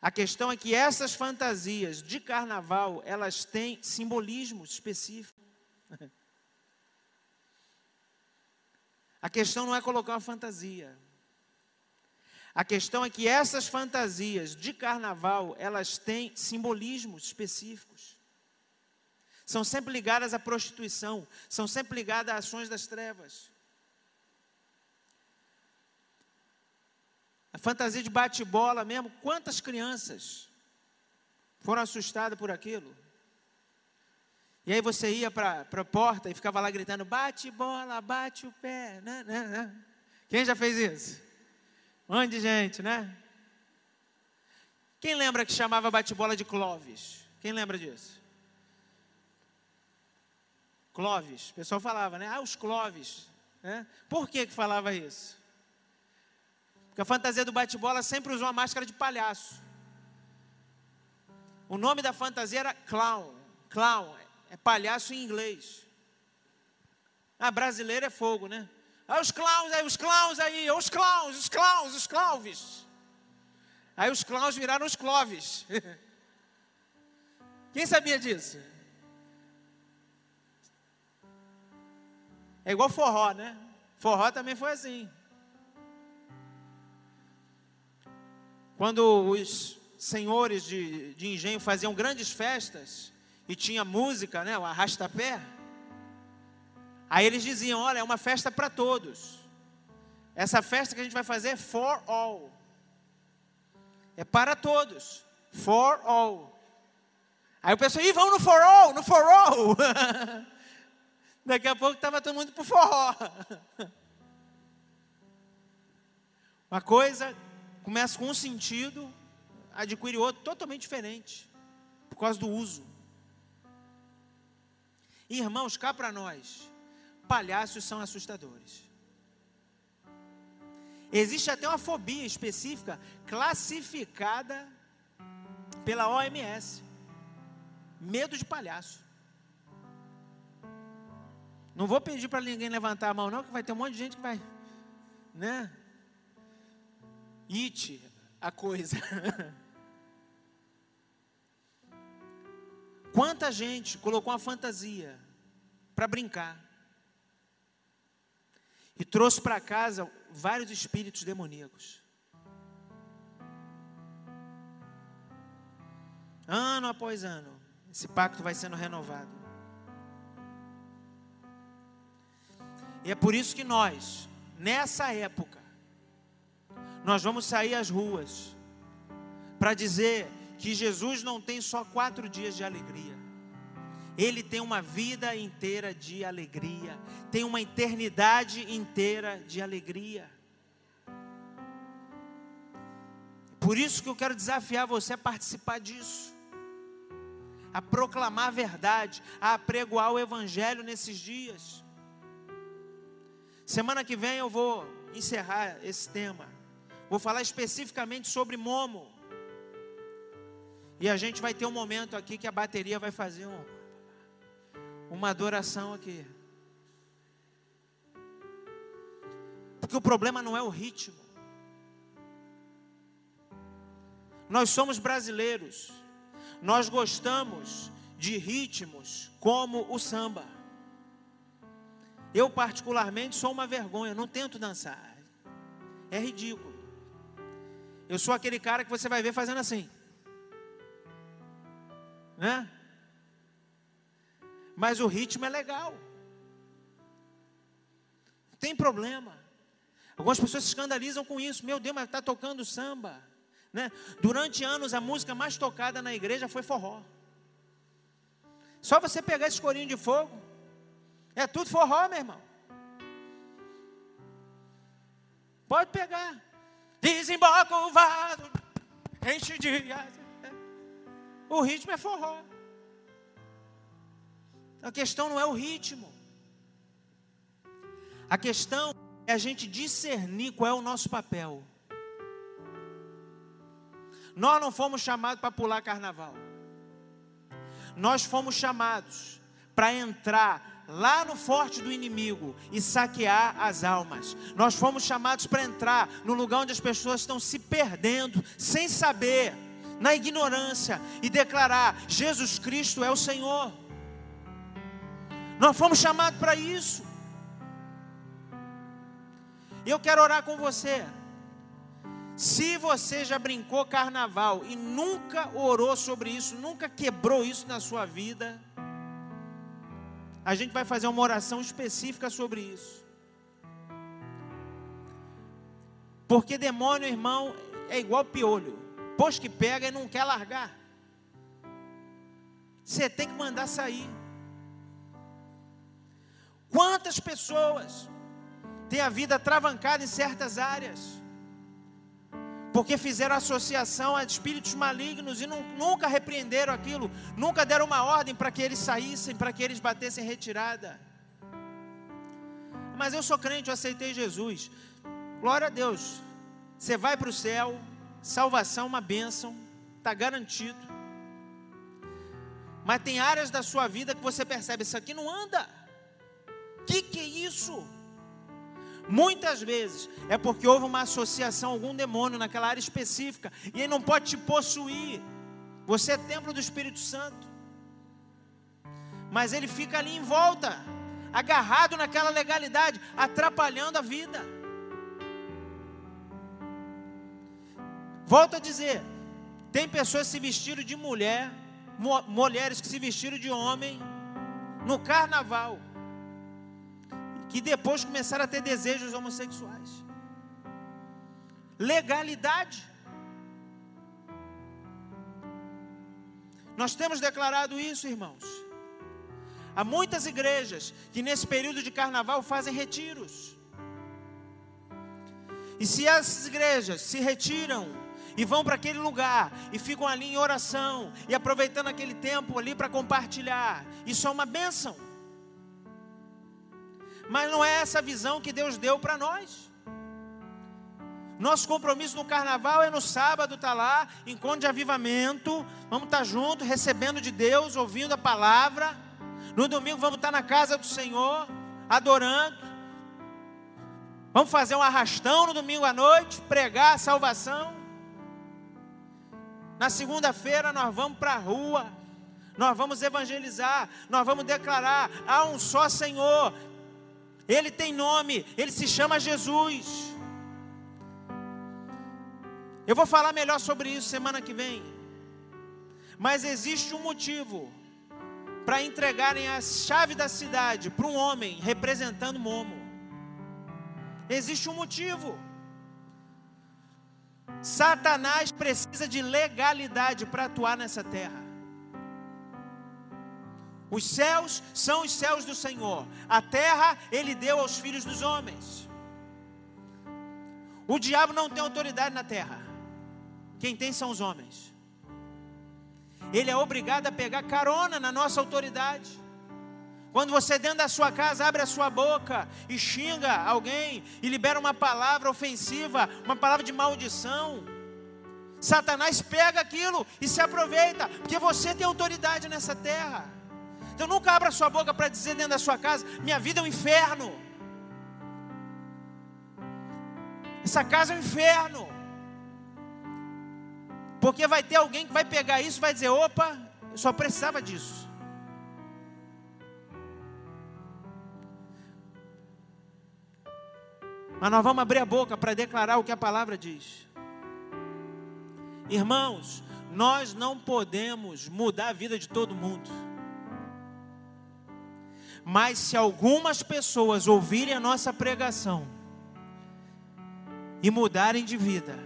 A questão é que essas fantasias de carnaval, elas têm simbolismo específico. A questão não é colocar uma fantasia. A questão é que essas fantasias de carnaval, elas têm simbolismos específicos. São sempre ligadas à prostituição, são sempre ligadas a ações das trevas. A fantasia de bate-bola mesmo, quantas crianças foram assustadas por aquilo? E aí você ia para a porta e ficava lá gritando: bate bola, bate o pé. Né, né, né. Quem já fez isso? Um monte de gente, né? Quem lembra que chamava bate-bola de Clóvis? Quem lembra disso? Clóvis, o pessoal falava, né? Ah, os Clóvis. Né? Por que, que falava isso? Porque a fantasia do bate-bola sempre usou uma máscara de palhaço. O nome da fantasia era clown. Clown é palhaço em inglês. Ah, brasileiro é fogo, né? Aí os clowns, aí os clowns aí, os clowns, os clowns, os clowns. Aí os clowns viraram os cloves. Quem sabia disso? É igual forró, né? Forró também foi assim. Quando os senhores de, de engenho faziam grandes festas e tinha música, né? O arrasta-pé. Aí eles diziam: olha, é uma festa para todos. Essa festa que a gente vai fazer é for all. É para todos. For all. Aí o pessoal, ih, vamos no for all, no for all. Daqui a pouco estava todo mundo para o forró. Uma coisa começa com um sentido, adquire outro totalmente diferente, por causa do uso. Irmãos, cá para nós palhaços são assustadores. Existe até uma fobia específica classificada pela OMS. Medo de palhaço. Não vou pedir para ninguém levantar a mão, não, que vai ter um monte de gente que vai, né? It a coisa. Quanta gente colocou uma fantasia para brincar e trouxe para casa vários espíritos demoníacos. Ano após ano, esse pacto vai sendo renovado. E é por isso que nós, nessa época, nós vamos sair às ruas para dizer que Jesus não tem só quatro dias de alegria. Ele tem uma vida inteira de alegria, tem uma eternidade inteira de alegria. Por isso que eu quero desafiar você a participar disso, a proclamar a verdade, a apregoar o Evangelho nesses dias. Semana que vem eu vou encerrar esse tema. Vou falar especificamente sobre Momo. E a gente vai ter um momento aqui que a bateria vai fazer um, uma adoração aqui. Porque o problema não é o ritmo. Nós somos brasileiros. Nós gostamos de ritmos como o samba. Eu, particularmente, sou uma vergonha, não tento dançar. É ridículo. Eu sou aquele cara que você vai ver fazendo assim. Né? Mas o ritmo é legal. Não tem problema. Algumas pessoas se escandalizam com isso. Meu Deus, mas está tocando samba. Né? Durante anos, a música mais tocada na igreja foi forró. Só você pegar esse corinho de fogo, é tudo forró, meu irmão. Pode pegar. Desemboca o vaso, enche de. O ritmo é forró. A questão não é o ritmo. A questão é a gente discernir qual é o nosso papel. Nós não fomos chamados para pular carnaval. Nós fomos chamados para entrar lá no forte do inimigo e saquear as almas. Nós fomos chamados para entrar no lugar onde as pessoas estão se perdendo, sem saber, na ignorância, e declarar: Jesus Cristo é o Senhor. Nós fomos chamados para isso. E eu quero orar com você. Se você já brincou carnaval e nunca orou sobre isso, nunca quebrou isso na sua vida, a gente vai fazer uma oração específica sobre isso. Porque demônio, irmão, é igual piolho. Pois que pega e não quer largar. Você tem que mandar sair. Quantas pessoas têm a vida travancada em certas áreas? Porque fizeram associação a espíritos malignos e não, nunca repreenderam aquilo, nunca deram uma ordem para que eles saíssem, para que eles batessem retirada. Mas eu sou crente, eu aceitei Jesus. Glória a Deus. Você vai para o céu, salvação, uma bênção, está garantido. Mas tem áreas da sua vida que você percebe, isso aqui não anda. Que que é isso? Muitas vezes é porque houve uma associação, algum demônio naquela área específica, e ele não pode te possuir. Você é templo do Espírito Santo. Mas ele fica ali em volta, agarrado naquela legalidade, atrapalhando a vida. Volto a dizer: tem pessoas que se vestiram de mulher, mulheres que se vestiram de homem, no carnaval que depois começaram a ter desejos homossexuais. Legalidade. Nós temos declarado isso, irmãos. Há muitas igrejas que nesse período de carnaval fazem retiros. E se essas igrejas se retiram e vão para aquele lugar e ficam ali em oração e aproveitando aquele tempo ali para compartilhar, isso é uma bênção. Mas não é essa visão que Deus deu para nós. Nosso compromisso no carnaval é no sábado estar tá lá, encontro de avivamento, vamos estar tá junto, recebendo de Deus, ouvindo a palavra. No domingo vamos estar tá na casa do Senhor, adorando. Vamos fazer um arrastão no domingo à noite, pregar a salvação. Na segunda-feira nós vamos para a rua, nós vamos evangelizar, nós vamos declarar: há um só Senhor, ele tem nome, ele se chama Jesus. Eu vou falar melhor sobre isso semana que vem. Mas existe um motivo para entregarem a chave da cidade para um homem representando Momo. Existe um motivo. Satanás precisa de legalidade para atuar nessa terra. Os céus são os céus do Senhor, a terra ele deu aos filhos dos homens. O diabo não tem autoridade na terra. Quem tem são os homens. Ele é obrigado a pegar carona na nossa autoridade. Quando você dentro da sua casa abre a sua boca e xinga alguém e libera uma palavra ofensiva, uma palavra de maldição, Satanás pega aquilo e se aproveita, porque você tem autoridade nessa terra. Então nunca abra sua boca para dizer dentro da sua casa: minha vida é um inferno. Essa casa é um inferno. Porque vai ter alguém que vai pegar isso e vai dizer: opa, eu só precisava disso. Mas nós vamos abrir a boca para declarar o que a palavra diz. Irmãos, nós não podemos mudar a vida de todo mundo. Mas se algumas pessoas ouvirem a nossa pregação e mudarem de vida,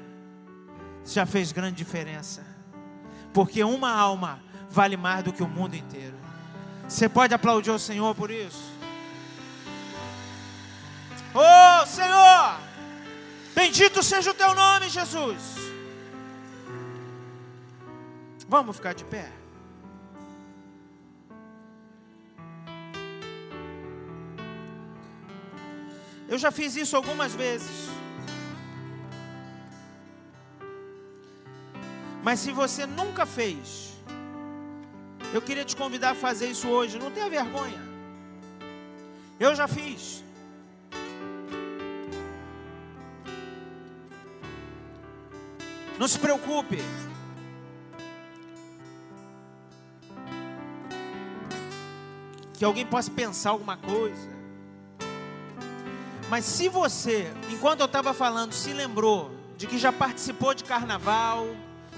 já fez grande diferença. Porque uma alma vale mais do que o mundo inteiro. Você pode aplaudir o Senhor por isso? Oh, Senhor! Bendito seja o teu nome, Jesus. Vamos ficar de pé. Eu já fiz isso algumas vezes. Mas se você nunca fez, eu queria te convidar a fazer isso hoje. Não tenha vergonha. Eu já fiz. Não se preocupe. Que alguém possa pensar alguma coisa. Mas se você, enquanto eu estava falando, se lembrou de que já participou de carnaval,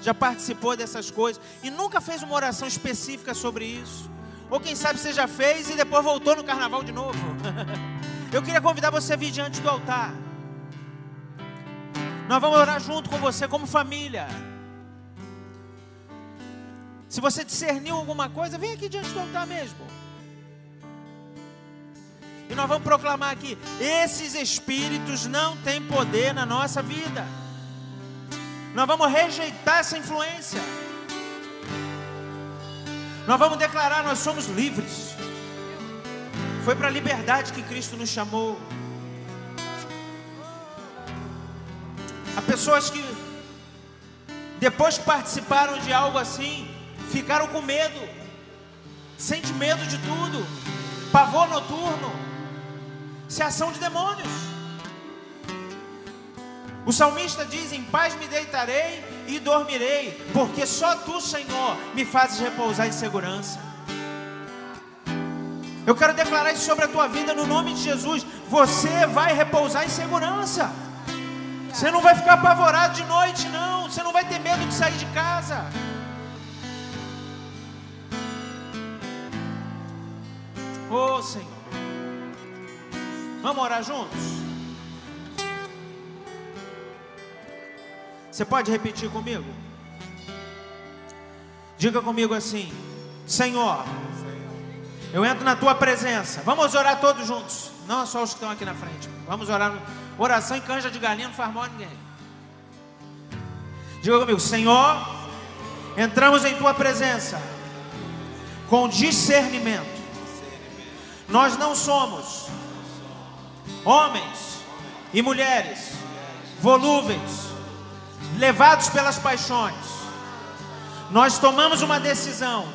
já participou dessas coisas e nunca fez uma oração específica sobre isso, ou quem sabe você já fez e depois voltou no carnaval de novo. eu queria convidar você a vir diante do altar. Nós vamos orar junto com você, como família. Se você discerniu alguma coisa, vem aqui diante do altar mesmo. E nós vamos proclamar aqui: esses espíritos não têm poder na nossa vida. Nós vamos rejeitar essa influência. Nós vamos declarar: nós somos livres. Foi para a liberdade que Cristo nos chamou. Há pessoas que, depois que participaram de algo assim, ficaram com medo, sente medo de tudo, pavor noturno, se é ação de demônios. O salmista diz: Em paz me deitarei e dormirei, porque só tu, Senhor, me fazes repousar em segurança. Eu quero declarar isso sobre a tua vida no nome de Jesus. Você vai repousar em segurança. Você não vai ficar apavorado de noite, não. Você não vai ter medo de sair de casa. Oh Senhor. Vamos orar juntos? Você pode repetir comigo? Diga comigo assim: Senhor, eu entro na tua presença. Vamos orar todos juntos, não só os que estão aqui na frente. Vamos orar. Oração em canja de galinha não faz mal a ninguém. Diga comigo, Senhor, entramos em tua presença com discernimento. Nós não somos homens e mulheres volúveis, levados pelas paixões. Nós tomamos uma decisão.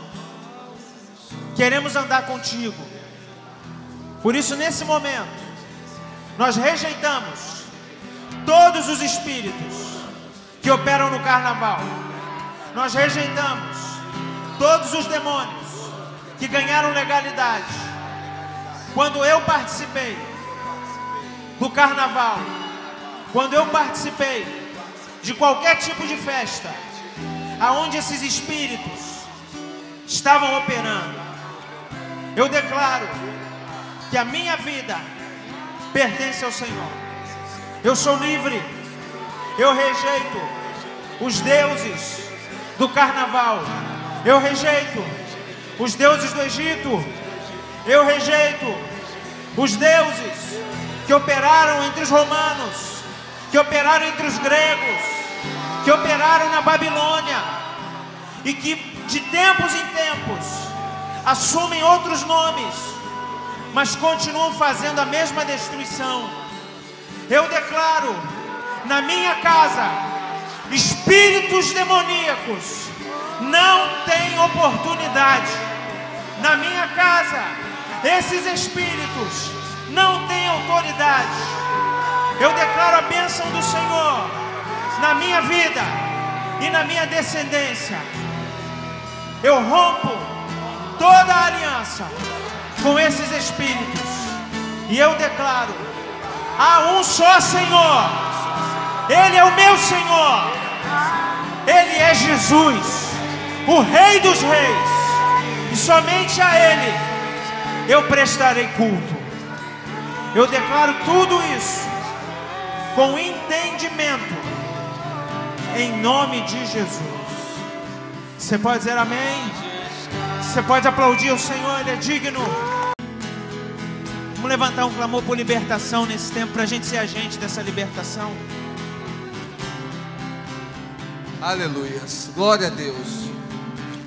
Queremos andar contigo. Por isso, nesse momento, nós rejeitamos todos os espíritos que operam no carnaval. Nós rejeitamos todos os demônios que ganharam legalidade. Quando eu participei do carnaval, quando eu participei de qualquer tipo de festa, aonde esses espíritos estavam operando, eu declaro que a minha vida pertence ao Senhor. Eu sou livre. Eu rejeito os deuses do carnaval. Eu rejeito os deuses do Egito. Eu rejeito os deuses que operaram entre os romanos, que operaram entre os gregos, que operaram na Babilônia e que de tempos em tempos assumem outros nomes, mas continuam fazendo a mesma destruição. Eu declaro na minha casa, espíritos demoníacos não têm oportunidade. Na minha casa, esses espíritos não têm autoridade. Eu declaro a bênção do Senhor na minha vida e na minha descendência. Eu rompo toda a aliança com esses espíritos. E eu declaro: há um só Senhor. Ele é o meu Senhor. Ele é Jesus, o Rei dos Reis. E somente a Ele eu prestarei culto. Eu declaro tudo isso com entendimento, em nome de Jesus. Você pode dizer amém? Você pode aplaudir o Senhor, Ele é digno. Vamos levantar um clamor por libertação nesse tempo, para a gente ser agente dessa libertação. Aleluias, glória a Deus.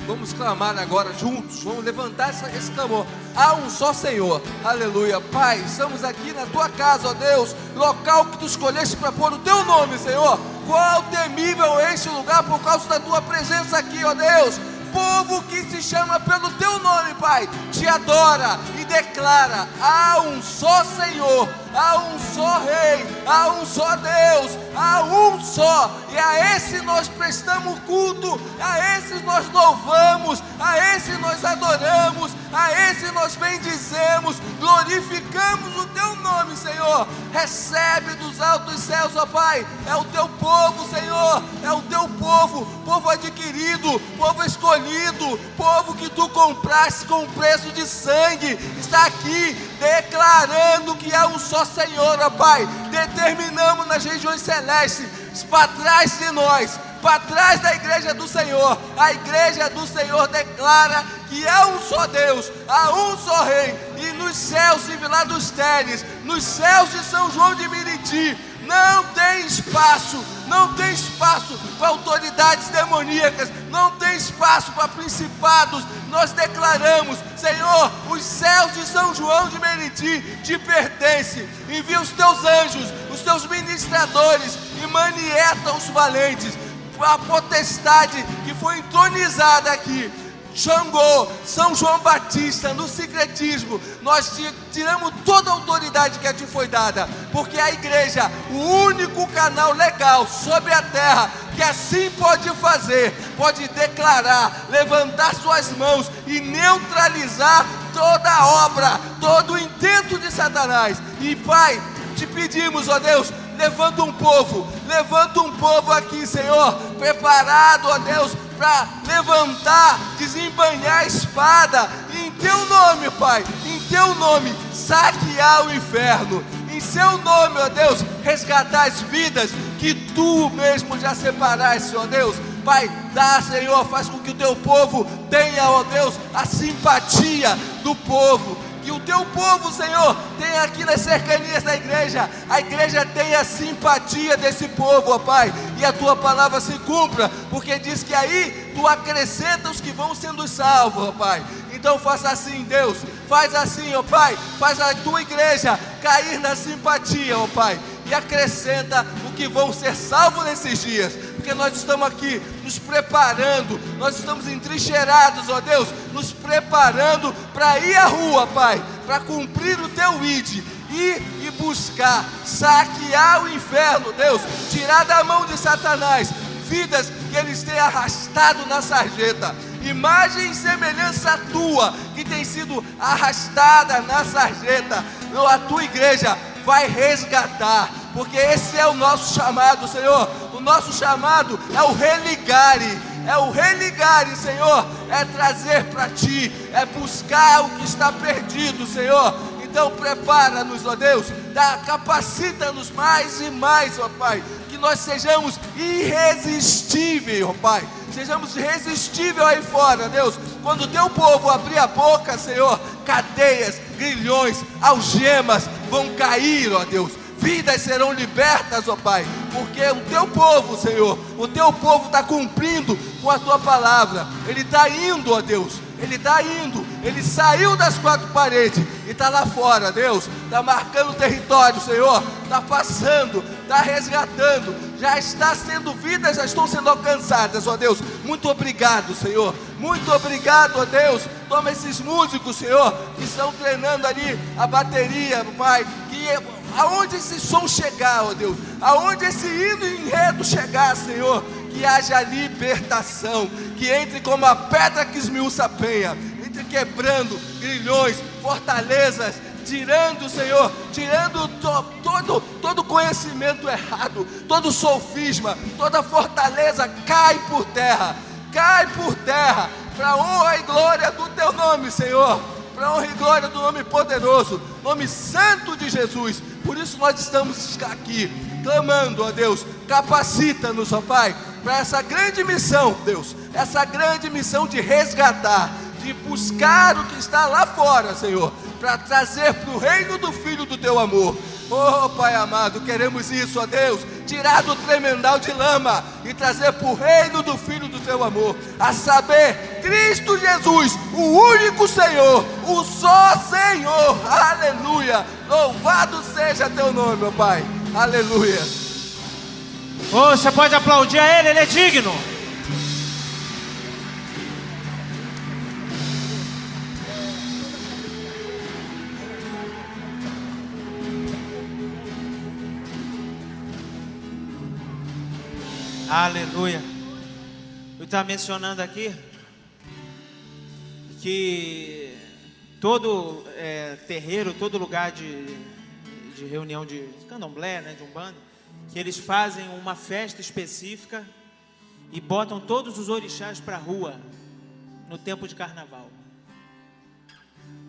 Vamos clamar agora juntos, vamos levantar esse clamor. Há um só Senhor, aleluia. Pai, estamos aqui na tua casa, ó Deus, local que tu escolheste para pôr o teu nome, Senhor. Qual temível é este lugar por causa da tua presença aqui, ó Deus povo que se chama pelo teu nome, Pai, te adora e declara: há um só Senhor, há um só Rei, há um só Deus, há um só, e a esse nós prestamos culto, a esse nós louvamos, a esse nós adoramos, a esse nós bendizemos, glorificamos o teu nome, Senhor. Recebe dos altos céus, ó Pai, é o teu povo, Senhor, é o teu povo, povo adquirido, povo escolhido, povo que tu compraste com preço de sangue, está aqui declarando que há um só Senhor, ó Pai. Determinamos nas regiões celestes, para trás de nós, para trás da igreja do Senhor. A igreja do Senhor declara que há um só Deus, há um só Rei, e nos céus de Vila dos Teles, nos céus de São João de Miriti, não tem espaço, não tem espaço para autoridades demoníacas, não tem espaço para principados. Nós declaramos, Senhor, os céus de São João de Meriti te pertencem. Envia os teus anjos, os teus ministradores e manieta os valentes. A potestade que foi entronizada aqui Xangô, São João Batista, no secretismo, nós tiramos toda a autoridade que ti foi dada, porque a igreja, o único canal legal sobre a terra, que assim pode fazer, pode declarar, levantar suas mãos e neutralizar toda a obra, todo o intento de Satanás. E Pai, te pedimos, ó Deus, levanta um povo, levanta um povo aqui, Senhor, preparado, ó Deus, para levantar, desembanhar a espada, em teu nome, Pai, em teu nome, saquear o inferno, em seu nome, ó Deus, resgatar as vidas que tu mesmo já separaste, ó Deus. Pai, dá, Senhor, faz com que o teu povo tenha, ó Deus, a simpatia do povo que o teu povo, Senhor, tenha aqui nas cercanias da igreja, a igreja tenha simpatia desse povo, ó Pai, e a tua palavra se cumpra, porque diz que aí tu acrescenta os que vão sendo salvos, ó Pai. Então faça assim, Deus, faz assim, ó Pai, faz a tua igreja cair na simpatia, ó Pai, e acrescenta o que vão ser salvos nesses dias, porque nós estamos aqui nos preparando, nós estamos entrincheirados, ó Deus, nos preparando para ir à rua, Pai, para cumprir o teu id, ir e buscar, saquear o inferno, Deus, tirar da mão de Satanás vidas que eles têm arrastado na sarjeta, imagem e semelhança tua que tem sido arrastada na sarjeta, a tua igreja vai resgatar, porque esse é o nosso chamado, Senhor. Nosso chamado é o religare, é o religare, Senhor, é trazer para ti, é buscar o que está perdido, Senhor. Então prepara-nos, ó Deus, capacita-nos mais e mais, ó Pai, que nós sejamos irresistíveis, ó Pai. Sejamos irresistíveis aí fora, Deus. Quando o teu povo abrir a boca, Senhor, cadeias, grilhões, algemas vão cair, ó Deus. Vidas serão libertas, ó Pai. Porque o teu povo, Senhor, o teu povo está cumprindo com a tua palavra, ele está indo, ó Deus, ele está indo, ele saiu das quatro paredes e está lá fora, Deus, está marcando o território, Senhor, está passando, está resgatando, já está sendo vidas, já estão sendo alcançadas, ó Deus. Muito obrigado, Senhor. Muito obrigado, ó Deus. Toma esses músicos, Senhor, que estão treinando ali a bateria, Pai, que aonde esse som chegar, ó Deus, aonde esse hino enredo chegar, Senhor, que haja libertação, que entre como a pedra que esmiuça a penha, entre quebrando grilhões, fortalezas, tirando, Senhor, tirando to, todo, todo conhecimento errado, todo sofisma, toda fortaleza cai por terra, cai por terra, para honra e glória do Teu nome, Senhor, para honra e glória do nome poderoso, nome santo de Jesus. Por isso nós estamos aqui, clamando a Deus, capacita-nos, ó Pai, para essa grande missão, Deus, essa grande missão de resgatar, de buscar o que está lá fora, Senhor, para trazer para o reino do Filho do teu amor. Oh Pai amado, queremos isso, ó Deus, tirar do tremendal de lama e trazer para o reino do Filho do teu amor, a saber, Cristo Jesus, o único Senhor, o só Senhor, aleluia. Louvado seja teu nome, meu Pai, aleluia. Oh, você pode aplaudir a Ele, Ele é digno. Aleluia. Eu estava mencionando aqui que todo é, terreiro, todo lugar de, de reunião de, candomblé, né, de umbanda, que eles fazem uma festa específica e botam todos os orixás para a rua no tempo de carnaval.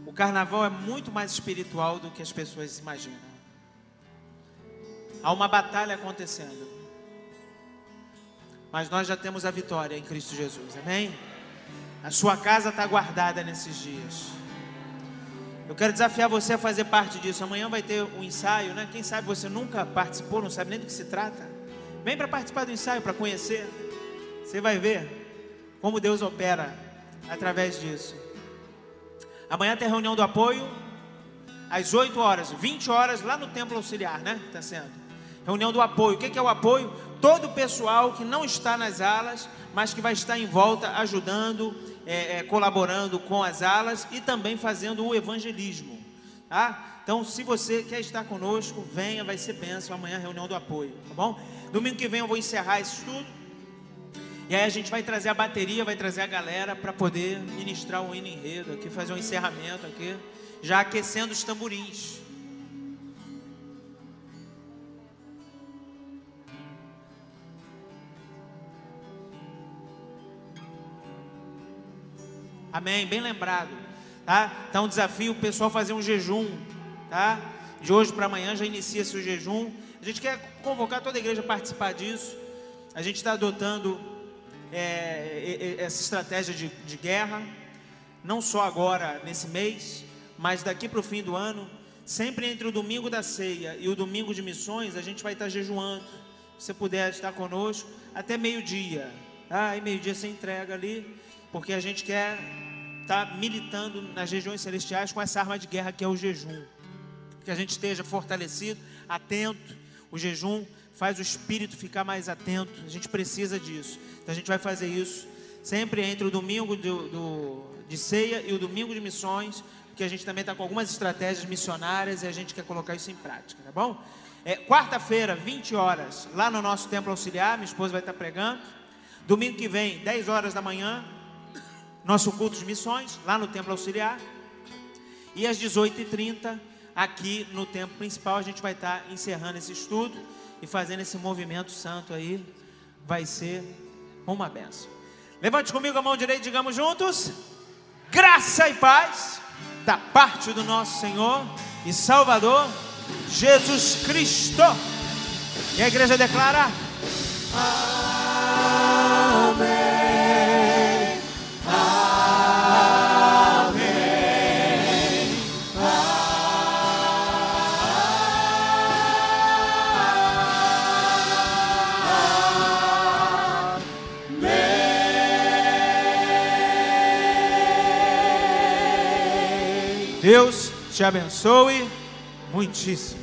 O carnaval é muito mais espiritual do que as pessoas imaginam. Há uma batalha acontecendo. Mas nós já temos a vitória em Cristo Jesus, amém? A sua casa está guardada nesses dias. Eu quero desafiar você a fazer parte disso. Amanhã vai ter um ensaio, né? Quem sabe você nunca participou, não sabe nem do que se trata. Vem para participar do ensaio, para conhecer. Você vai ver como Deus opera através disso. Amanhã tem reunião do apoio, às 8 horas, 20 horas, lá no templo auxiliar, né? Está sendo. Reunião do apoio. O que é o apoio? Todo o pessoal que não está nas alas, mas que vai estar em volta ajudando, é, é, colaborando com as alas e também fazendo o evangelismo. Tá? Então, se você quer estar conosco, venha, vai ser bênção. Amanhã reunião do apoio, tá bom? Domingo que vem eu vou encerrar esse estudo. E aí a gente vai trazer a bateria, vai trazer a galera para poder ministrar o hino enredo aqui, fazer um encerramento aqui, já aquecendo os tamborins. Amém, bem lembrado. Tá? Então, desafio o pessoal fazer um jejum, tá? De hoje para amanhã já inicia-se o jejum. A gente quer convocar toda a igreja a participar disso. A gente está adotando é, essa estratégia de, de guerra, não só agora nesse mês, mas daqui para o fim do ano. Sempre entre o domingo da ceia e o domingo de missões, a gente vai estar jejuando. Se você puder estar conosco, até meio-dia. Tá? E meio-dia você entrega ali porque a gente quer estar tá militando nas regiões celestiais com essa arma de guerra que é o jejum. Que a gente esteja fortalecido, atento. O jejum faz o espírito ficar mais atento. A gente precisa disso. Então a gente vai fazer isso sempre entre o domingo do, do, de ceia e o domingo de missões, porque a gente também está com algumas estratégias missionárias e a gente quer colocar isso em prática, tá bom? É, Quarta-feira, 20 horas, lá no nosso templo auxiliar, minha esposa vai estar pregando. Domingo que vem, 10 horas da manhã, nosso culto de missões, lá no Templo Auxiliar. E às 18h30, aqui no templo principal, a gente vai estar encerrando esse estudo e fazendo esse movimento santo aí. Vai ser uma benção. Levante comigo a mão direita digamos juntos: graça e paz da parte do nosso Senhor e Salvador Jesus Cristo. E a igreja declara: Amém. Deus te abençoe muitíssimo.